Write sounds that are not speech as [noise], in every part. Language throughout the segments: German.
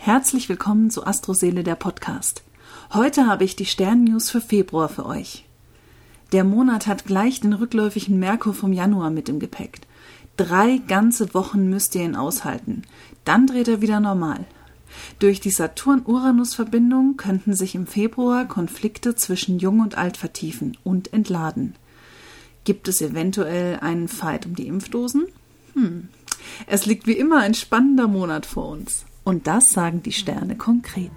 Herzlich willkommen zu Astroseele der Podcast. Heute habe ich die Sternnews für Februar für euch. Der Monat hat gleich den rückläufigen Merkur vom Januar mit im Gepäck. Drei ganze Wochen müsst ihr ihn aushalten. Dann dreht er wieder normal. Durch die Saturn-Uranus-Verbindung könnten sich im Februar Konflikte zwischen Jung und Alt vertiefen und entladen. Gibt es eventuell einen Fight um die Impfdosen? Hm. Es liegt wie immer ein spannender Monat vor uns. Und das sagen die Sterne konkret.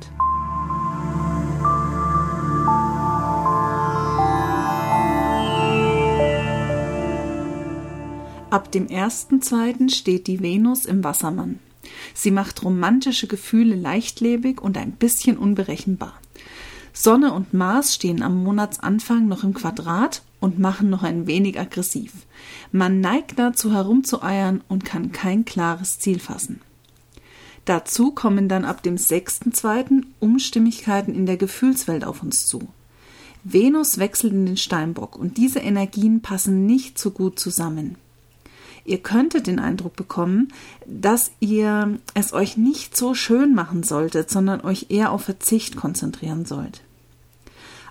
Ab dem 1.2. steht die Venus im Wassermann. Sie macht romantische Gefühle leichtlebig und ein bisschen unberechenbar. Sonne und Mars stehen am Monatsanfang noch im Quadrat und machen noch ein wenig aggressiv. Man neigt dazu herumzueiern und kann kein klares Ziel fassen. Dazu kommen dann ab dem 6.2. Umstimmigkeiten in der Gefühlswelt auf uns zu. Venus wechselt in den Steinbock und diese Energien passen nicht so gut zusammen. Ihr könntet den Eindruck bekommen, dass ihr es euch nicht so schön machen solltet, sondern euch eher auf Verzicht konzentrieren sollt.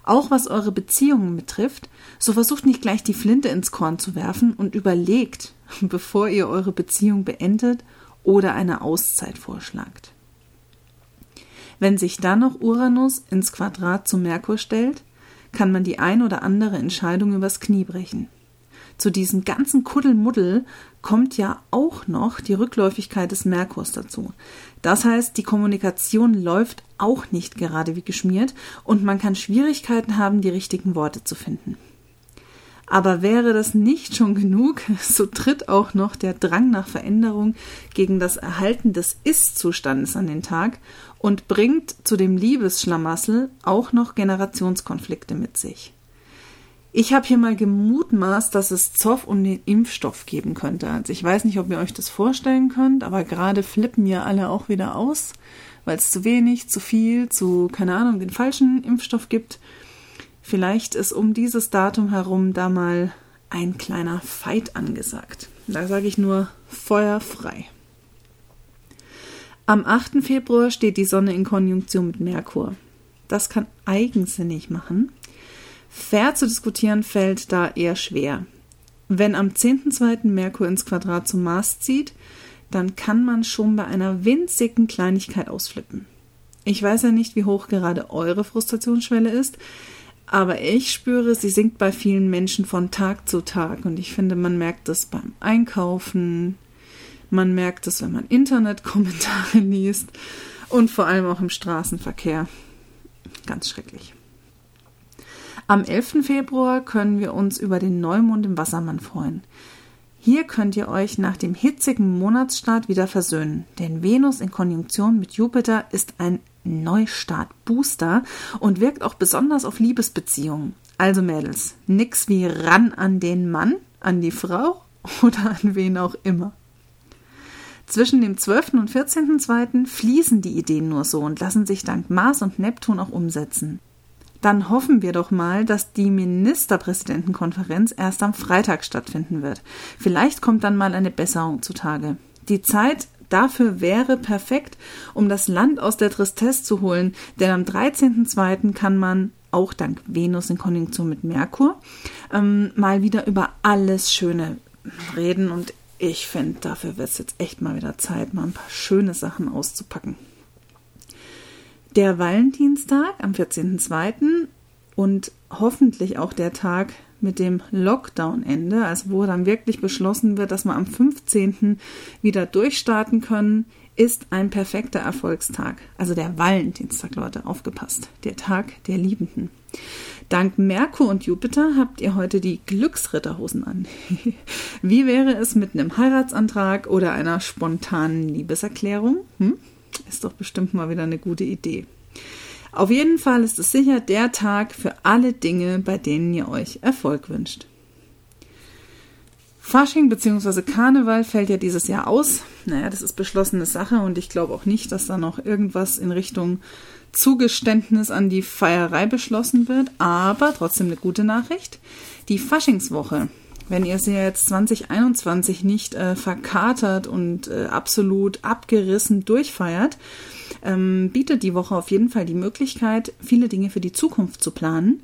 Auch was eure Beziehungen betrifft, so versucht nicht gleich die Flinte ins Korn zu werfen und überlegt, [laughs] bevor ihr eure Beziehung beendet oder eine Auszeit vorschlagt. Wenn sich dann noch Uranus ins Quadrat zu Merkur stellt, kann man die ein oder andere Entscheidung übers Knie brechen. Zu diesem ganzen Kuddelmuddel kommt ja auch noch die Rückläufigkeit des Merkurs dazu. Das heißt, die Kommunikation läuft auch nicht gerade wie geschmiert und man kann Schwierigkeiten haben, die richtigen Worte zu finden. Aber wäre das nicht schon genug, [laughs] so tritt auch noch der Drang nach Veränderung gegen das Erhalten des Ist-Zustandes an den Tag und bringt zu dem Liebesschlamassel auch noch Generationskonflikte mit sich. Ich habe hier mal gemutmaßt, dass es Zoff um den Impfstoff geben könnte. Also ich weiß nicht, ob ihr euch das vorstellen könnt, aber gerade flippen ja alle auch wieder aus, weil es zu wenig, zu viel, zu, keine Ahnung, den falschen Impfstoff gibt. Vielleicht ist um dieses Datum herum da mal ein kleiner Fight angesagt. Da sage ich nur Feuer frei. Am 8. Februar steht die Sonne in Konjunktion mit Merkur. Das kann eigensinnig machen. Fair zu diskutieren fällt da eher schwer. Wenn am 10.2. Merkur ins Quadrat zum Mars zieht, dann kann man schon bei einer winzigen Kleinigkeit ausflippen. Ich weiß ja nicht, wie hoch gerade eure Frustrationsschwelle ist. Aber ich spüre, sie sinkt bei vielen Menschen von Tag zu Tag. Und ich finde, man merkt das beim Einkaufen, man merkt es, wenn man Internetkommentare [laughs] liest und vor allem auch im Straßenverkehr. Ganz schrecklich. Am 11. Februar können wir uns über den Neumond im Wassermann freuen. Hier könnt ihr euch nach dem hitzigen Monatsstart wieder versöhnen, denn Venus in Konjunktion mit Jupiter ist ein Neustart-Booster und wirkt auch besonders auf Liebesbeziehungen. Also Mädels, nix wie ran an den Mann, an die Frau [laughs] oder an wen auch immer. Zwischen dem 12. und 14.2. fließen die Ideen nur so und lassen sich dank Mars und Neptun auch umsetzen dann hoffen wir doch mal, dass die Ministerpräsidentenkonferenz erst am Freitag stattfinden wird. Vielleicht kommt dann mal eine Besserung zutage. Die Zeit dafür wäre perfekt, um das Land aus der Tristesse zu holen, denn am 13.02. kann man auch dank Venus in Konjunktion mit Merkur ähm, mal wieder über alles Schöne reden und ich finde, dafür wird es jetzt echt mal wieder Zeit, mal ein paar schöne Sachen auszupacken der Valentinstag am 14.02. und hoffentlich auch der Tag mit dem Lockdown-Ende, also wo dann wirklich beschlossen wird, dass wir am 15. wieder durchstarten können, ist ein perfekter Erfolgstag. Also der Valentinstag, Leute, aufgepasst. Der Tag der Liebenden. Dank Merkur und Jupiter habt ihr heute die Glücksritterhosen an. [laughs] Wie wäre es mit einem Heiratsantrag oder einer spontanen Liebeserklärung? Hm? Ist doch bestimmt mal wieder eine gute Idee. Auf jeden Fall ist es sicher der Tag für alle Dinge, bei denen ihr euch Erfolg wünscht. Fasching bzw. Karneval fällt ja dieses Jahr aus. Naja, das ist beschlossene Sache und ich glaube auch nicht, dass da noch irgendwas in Richtung Zugeständnis an die Feierei beschlossen wird. Aber trotzdem eine gute Nachricht. Die Faschingswoche wenn ihr sie jetzt 2021 nicht äh, verkatert und äh, absolut abgerissen durchfeiert, ähm, bietet die Woche auf jeden Fall die Möglichkeit, viele Dinge für die Zukunft zu planen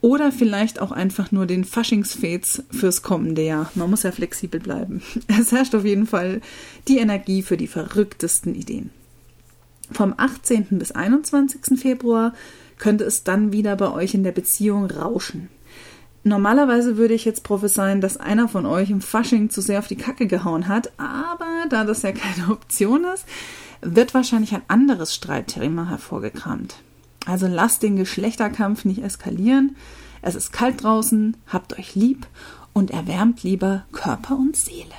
oder vielleicht auch einfach nur den Faschingsfets fürs kommende Jahr. Man muss ja flexibel bleiben. [laughs] Es herrscht auf jeden Fall die Energie für die verrücktesten Ideen. Vom 18. bis 21. Februar könnte es dann wieder bei euch in der Beziehung rauschen. Normalerweise würde ich jetzt prophezeien, dass einer von euch im Fasching zu sehr auf die Kacke gehauen hat, aber da das ja keine [laughs] Option ist, wird wahrscheinlich ein anderes Streitthema hervorgekramt. Also lasst den Geschlechterkampf nicht eskalieren. Es ist kalt draußen, habt euch lieb und erwärmt lieber Körper und Seele.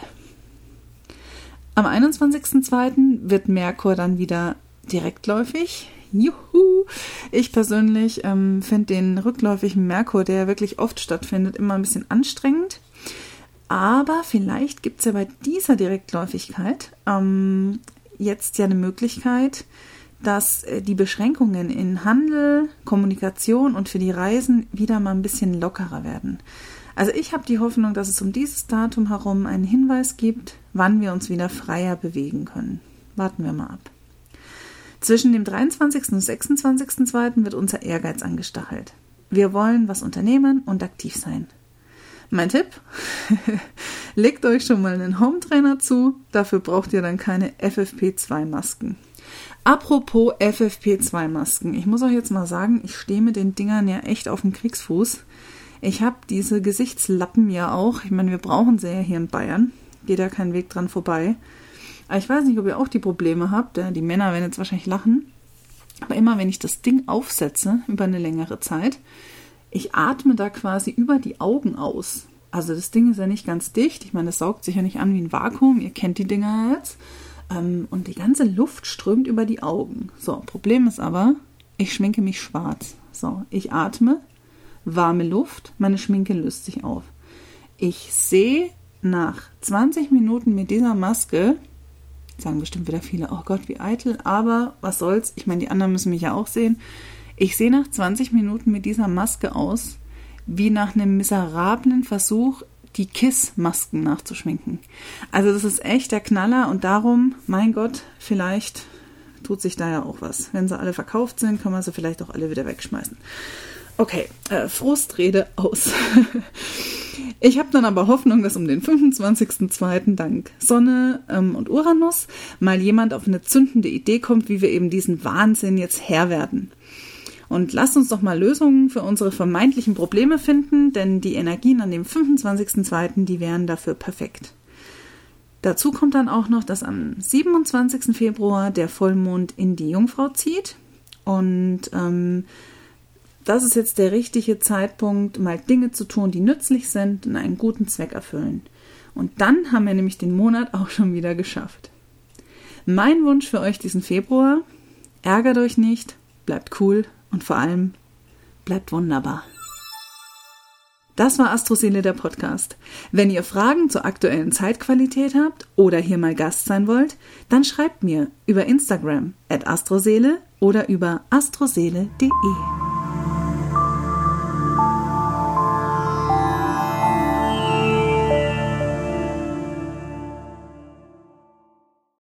Am 21.02. wird Merkur dann wieder direktläufig. Juhu! Ich persönlich ähm, finde den rückläufigen Merkur, der wirklich oft stattfindet, immer ein bisschen anstrengend. Aber vielleicht gibt es ja bei dieser Direktläufigkeit ähm, jetzt ja eine Möglichkeit, dass äh, die Beschränkungen in Handel, Kommunikation und für die Reisen wieder mal ein bisschen lockerer werden. Also ich habe die Hoffnung, dass es um dieses Datum herum einen Hinweis gibt, wann wir uns wieder freier bewegen können. Warten wir mal ab. Zwischen dem 23. und 26.2. wird unser Ehrgeiz angestachelt. Wir wollen was unternehmen und aktiv sein. Mein Tipp, [laughs] legt euch schon mal einen Home Trainer zu, dafür braucht ihr dann keine FFP2-Masken. Apropos FFP2-Masken, ich muss euch jetzt mal sagen, ich stehe mit den Dingern ja echt auf dem Kriegsfuß. Ich habe diese Gesichtslappen ja auch, ich meine, wir brauchen sie ja hier in Bayern, geht ja kein Weg dran vorbei. Aber ich weiß nicht, ob ihr auch die Probleme habt. Die Männer werden jetzt wahrscheinlich lachen. Aber immer wenn ich das Ding aufsetze über eine längere Zeit, ich atme da quasi über die Augen aus. Also das Ding ist ja nicht ganz dicht. Ich meine, das saugt sich ja nicht an wie ein Vakuum. Ihr kennt die Dinger jetzt. Ähm, und die ganze Luft strömt über die Augen. So, Problem ist aber, ich schminke mich schwarz. So, ich atme, warme Luft, meine Schminke löst sich auf. Ich sehe nach 20 Minuten mit dieser Maske sagen bestimmt wieder viele, oh Gott, wie eitel, aber was soll's, ich meine, die anderen müssen mich ja auch sehen. Ich sehe nach 20 Minuten mit dieser Maske aus, wie nach einem miserablen Versuch, die Kiss-Masken nachzuschminken. Also das ist echt der Knaller und darum, mein Gott, vielleicht tut sich da ja auch was. Wenn sie alle verkauft sind, kann man sie vielleicht auch alle wieder wegschmeißen. Okay, äh, Frustrede aus. [laughs] Ich habe dann aber Hoffnung, dass um den 25.02. dank Sonne ähm, und Uranus mal jemand auf eine zündende Idee kommt, wie wir eben diesen Wahnsinn jetzt Herr werden. Und lasst uns doch mal Lösungen für unsere vermeintlichen Probleme finden, denn die Energien an dem 25.02. die wären dafür perfekt. Dazu kommt dann auch noch, dass am 27. Februar der Vollmond in die Jungfrau zieht und ähm, das ist jetzt der richtige Zeitpunkt, mal Dinge zu tun, die nützlich sind und einen guten Zweck erfüllen. Und dann haben wir nämlich den Monat auch schon wieder geschafft. Mein Wunsch für euch diesen Februar, ärgert euch nicht, bleibt cool und vor allem bleibt wunderbar. Das war Astroseele der Podcast. Wenn ihr Fragen zur aktuellen Zeitqualität habt oder hier mal Gast sein wollt, dann schreibt mir über Instagram at astroseele oder über astroseele.de.